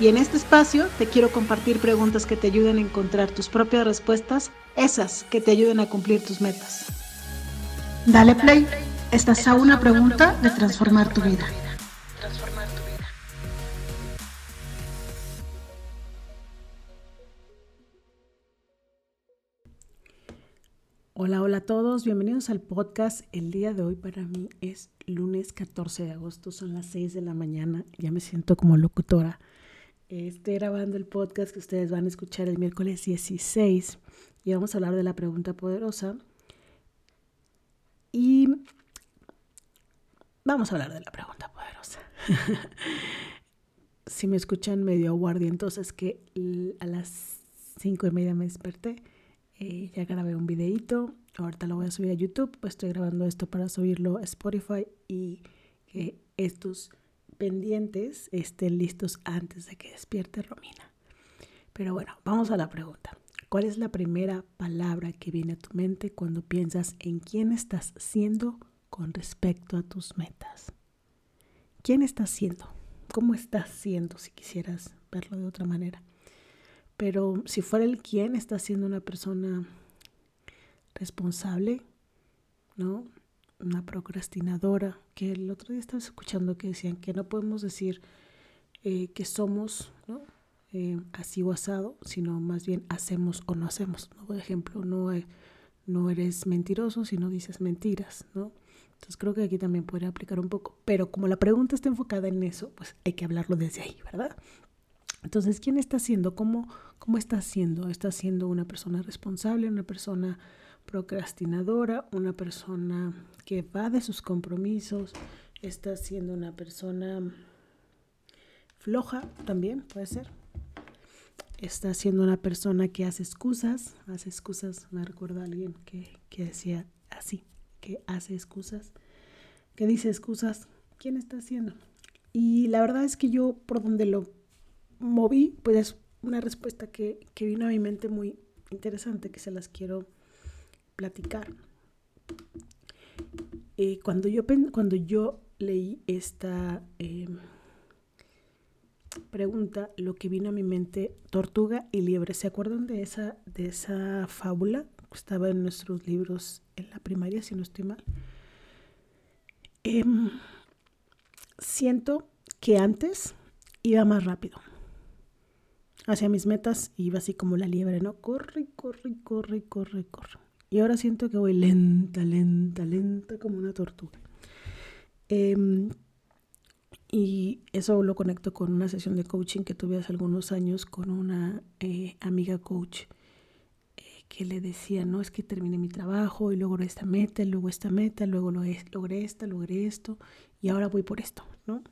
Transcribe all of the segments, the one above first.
Y en este espacio te quiero compartir preguntas que te ayuden a encontrar tus propias respuestas, esas que te ayuden a cumplir tus metas. Dale play, estás a una pregunta de transformar tu vida. Hola, hola a todos, bienvenidos al podcast. El día de hoy para mí es lunes 14 de agosto, son las 6 de la mañana, ya me siento como locutora Estoy grabando el podcast que ustedes van a escuchar el miércoles 16 y vamos a hablar de la pregunta poderosa. Y vamos a hablar de la pregunta poderosa. si me escuchan medio aguardientos es que a las 5 y media me desperté. Eh, ya grabé un videito. Ahorita lo voy a subir a YouTube. Pues estoy grabando esto para subirlo a Spotify y que estos pendientes estén listos antes de que despierte Romina. Pero bueno, vamos a la pregunta. ¿Cuál es la primera palabra que viene a tu mente cuando piensas en quién estás siendo con respecto a tus metas? ¿Quién estás siendo? ¿Cómo estás siendo si quisieras verlo de otra manera? Pero si fuera el quién, estás siendo una persona responsable, ¿no? Una procrastinadora, que el otro día estaba escuchando que decían que no podemos decir eh, que somos ¿no? Eh, así o asado, sino más bien hacemos o no hacemos. Por ejemplo, no, no eres mentiroso si no dices mentiras, ¿no? Entonces creo que aquí también podría aplicar un poco. Pero como la pregunta está enfocada en eso, pues hay que hablarlo desde ahí, ¿verdad? Entonces, ¿quién está siendo? ¿Cómo, cómo está siendo? ¿Está siendo una persona responsable, una persona procrastinadora, una persona que va de sus compromisos, está siendo una persona floja también, puede ser. Está siendo una persona que hace excusas, hace excusas, me recuerda a alguien que, que decía así, que hace excusas, que dice excusas, ¿quién está haciendo? Y la verdad es que yo por donde lo moví, pues es una respuesta que, que vino a mi mente muy interesante, que se las quiero platicar. Eh, cuando, yo, cuando yo leí esta em, pregunta, lo que vino a mi mente, tortuga y liebre, ¿se acuerdan de esa, de esa fábula? Estaba en nuestros libros en la primaria, si no estoy mal. Em, siento que antes iba más rápido hacia mis metas iba así como la liebre, ¿no? Corre, corre, corre, corre, corre. Y ahora siento que voy lenta, lenta, lenta como una tortuga. Em, y eso lo conecto con una sesión de coaching que tuve hace algunos años con una eh, amiga coach eh, que le decía, no, es que terminé mi trabajo y logré esta meta, luego esta meta, luego logré esta, logré esto y ahora voy por esto, ¿no?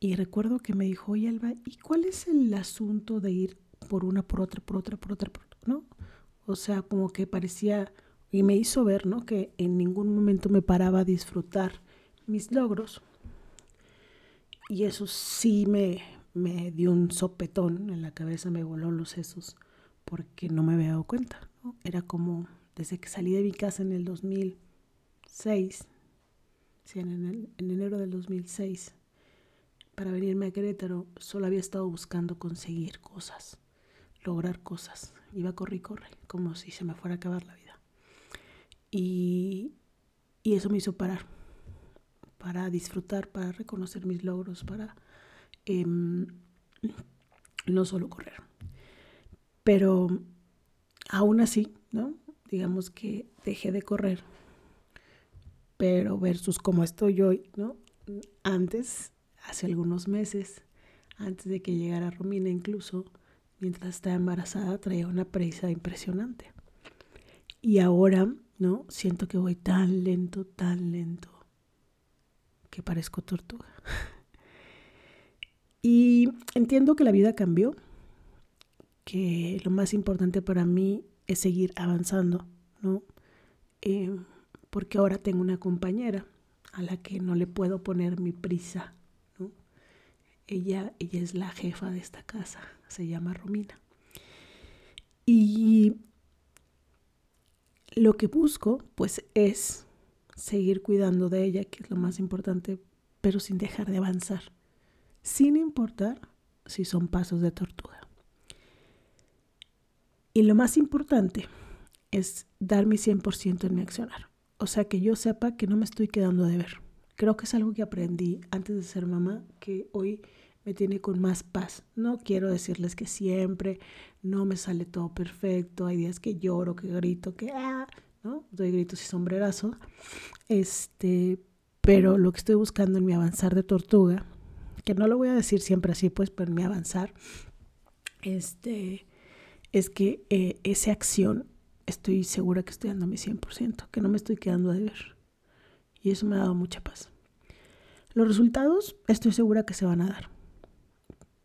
Y recuerdo que me dijo, oye Alba, ¿y cuál es el asunto de ir por una, por otra, por otra, por otra, por otra, ¿no? O sea, como que parecía, y me hizo ver, ¿no? Que en ningún momento me paraba a disfrutar mis logros. Y eso sí me, me dio un sopetón en la cabeza, me voló los sesos, porque no me había dado cuenta. Era como desde que salí de mi casa en el 2006, sí, en, en enero del 2006, para venirme a Querétaro, solo había estado buscando conseguir cosas lograr cosas. Iba a correr y corre, como si se me fuera a acabar la vida. Y, y eso me hizo parar, para disfrutar, para reconocer mis logros, para em, no solo correr. Pero aún así, ¿no? Digamos que dejé de correr, pero versus cómo estoy hoy, ¿no? Antes, hace algunos meses, antes de que llegara Romina incluso, mientras estaba embarazada traía una prisa impresionante. Y ahora, ¿no? Siento que voy tan lento, tan lento, que parezco tortuga. y entiendo que la vida cambió, que lo más importante para mí es seguir avanzando, ¿no? Eh, porque ahora tengo una compañera a la que no le puedo poner mi prisa, ¿no? Ella, ella es la jefa de esta casa, se llama Romina. Y lo que busco, pues, es seguir cuidando de ella, que es lo más importante, pero sin dejar de avanzar, sin importar si son pasos de tortuga. Y lo más importante es dar mi 100% en mi accionar. O sea, que yo sepa que no me estoy quedando de ver. Creo que es algo que aprendí antes de ser mamá, que hoy me tiene con más paz. No quiero decirles que siempre no me sale todo perfecto. Hay días que lloro, que grito, que ah, ¿no? Doy gritos y sombrerazos. Este, pero lo que estoy buscando en mi avanzar de tortuga, que no lo voy a decir siempre así, pues, pero en mi avanzar, este, es que eh, esa acción estoy segura que estoy dando mi 100%, que no me estoy quedando a deber. Y eso me ha dado mucha paz. Los resultados estoy segura que se van a dar.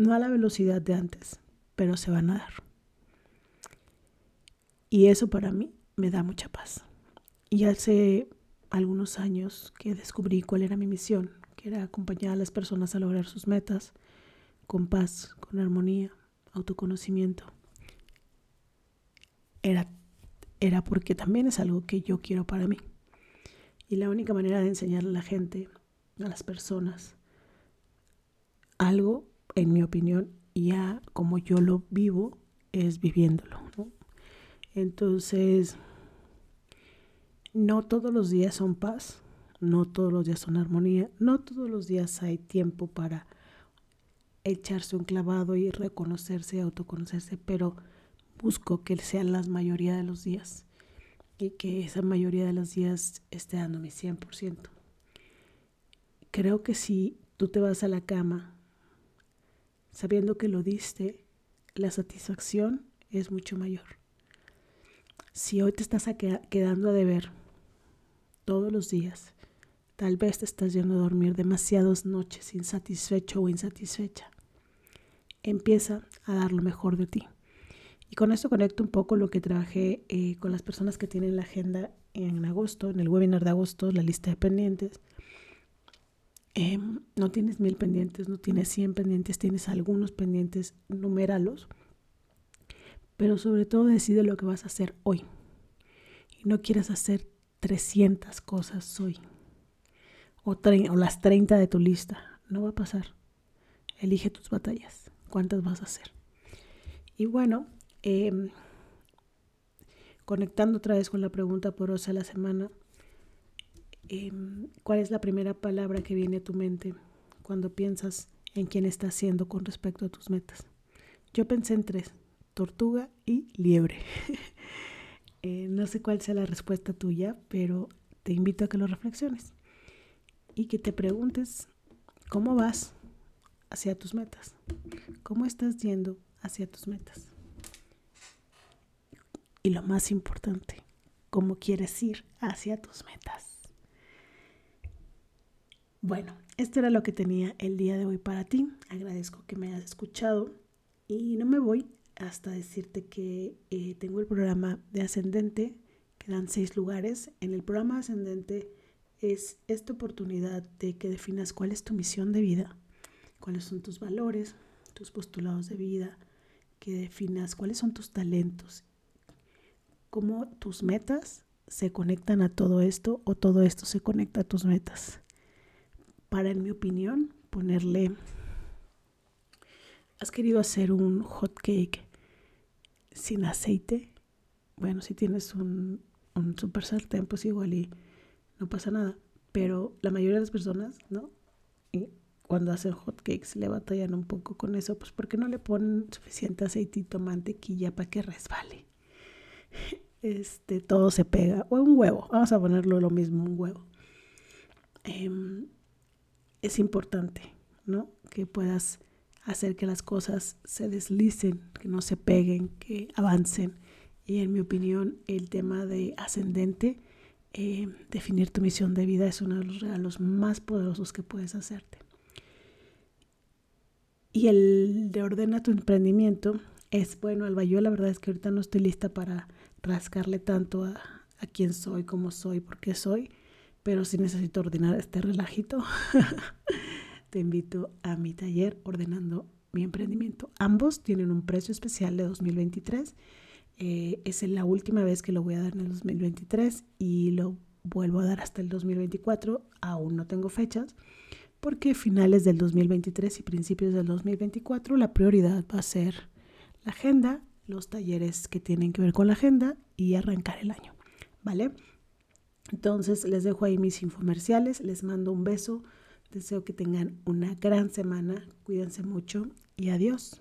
No a la velocidad de antes, pero se van a dar. Y eso para mí me da mucha paz. Y hace algunos años que descubrí cuál era mi misión, que era acompañar a las personas a lograr sus metas con paz, con armonía, autoconocimiento. Era, era porque también es algo que yo quiero para mí. Y la única manera de enseñarle a la gente, a las personas, algo, en mi opinión, ya como yo lo vivo, es viviéndolo. Entonces, no todos los días son paz, no todos los días son armonía, no todos los días hay tiempo para echarse un clavado y reconocerse, autoconocerse, pero busco que sean la mayoría de los días y que esa mayoría de los días esté dando mi 100%. Creo que si tú te vas a la cama sabiendo que lo diste, la satisfacción es mucho mayor. Si hoy te estás quedando a deber todos los días. Tal vez te estás yendo a dormir demasiadas noches insatisfecho o insatisfecha. Empieza a dar lo mejor de ti. Y con esto conecto un poco lo que trabajé eh, con las personas que tienen la agenda en agosto, en el webinar de agosto, la lista de pendientes. Em, no tienes mil pendientes, no tienes cien pendientes, tienes algunos pendientes, numéralos. Pero sobre todo decide lo que vas a hacer hoy. Y no quieras hacer 300 cosas hoy. O, o, las 30 de tu lista. No va a pasar. Elige tus batallas. ¿Cuántas vas a hacer? Y bueno, em, conectando otra vez con la pregunta porosa de la semana, em, ¿cuál es la primera palabra que viene a tu mente cuando piensas en quién estás siendo con respecto a tus metas? Yo pensé en tres, tortuga y liebre. Eh, no sé cuál sea la respuesta tuya, pero te invito a que lo reflexiones y que te preguntes cómo vas hacia tus metas, cómo estás yendo hacia tus metas. Y lo más importante, cómo quieres ir hacia tus metas. Bueno, esto era lo que tenía el día de hoy para ti. Agradezco que me hayas escuchado y no me voy hasta decirte que eh, tengo el programa de ascendente, que dan seis lugares. En el programa ascendente es esta oportunidad de que definas cuál es tu misión de vida, cuáles son tus valores, tus postulados de vida, que definas cuáles son tus talentos, cómo tus metas se conectan a todo esto o todo esto se conecta a tus metas. Para, en mi opinión, ponerle has querido hacer un hot cake sin aceite, bueno, si tienes un, un super sartén, pues igual y no pasa nada. Pero la mayoría de las personas, ¿no? Y cuando hacen hotcakes le batallan un poco con eso, pues porque no le ponen suficiente aceitito, mantequilla para que resbale. Este, todo se pega. O un huevo, vamos a ponerlo lo mismo, un huevo. Em, es importante, ¿no? Que puedas hacer que las cosas se deslicen, que no se peguen, que avancen. Y en mi opinión, el tema de ascendente, eh, definir tu misión de vida es uno de los regalos más poderosos que puedes hacerte. Y el de ordena tu emprendimiento es bueno, Alba. Yo la verdad es que ahorita no estoy lista para rascarle tanto a, a quién soy, cómo soy, por qué soy, pero si necesito ordenar este relajito. Te invito a mi taller ordenando mi emprendimiento. Ambos tienen un precio especial de 2023. Eh, es la última vez que lo voy a dar en el 2023 y lo vuelvo a dar hasta el 2024. Aún no tengo fechas porque finales del 2023 y principios del 2024 la prioridad va a ser la agenda, los talleres que tienen que ver con la agenda y arrancar el año. ¿Vale? Entonces les dejo ahí mis infomerciales, les mando un beso, deseo que tengan una gran semana, cuídense mucho y adiós.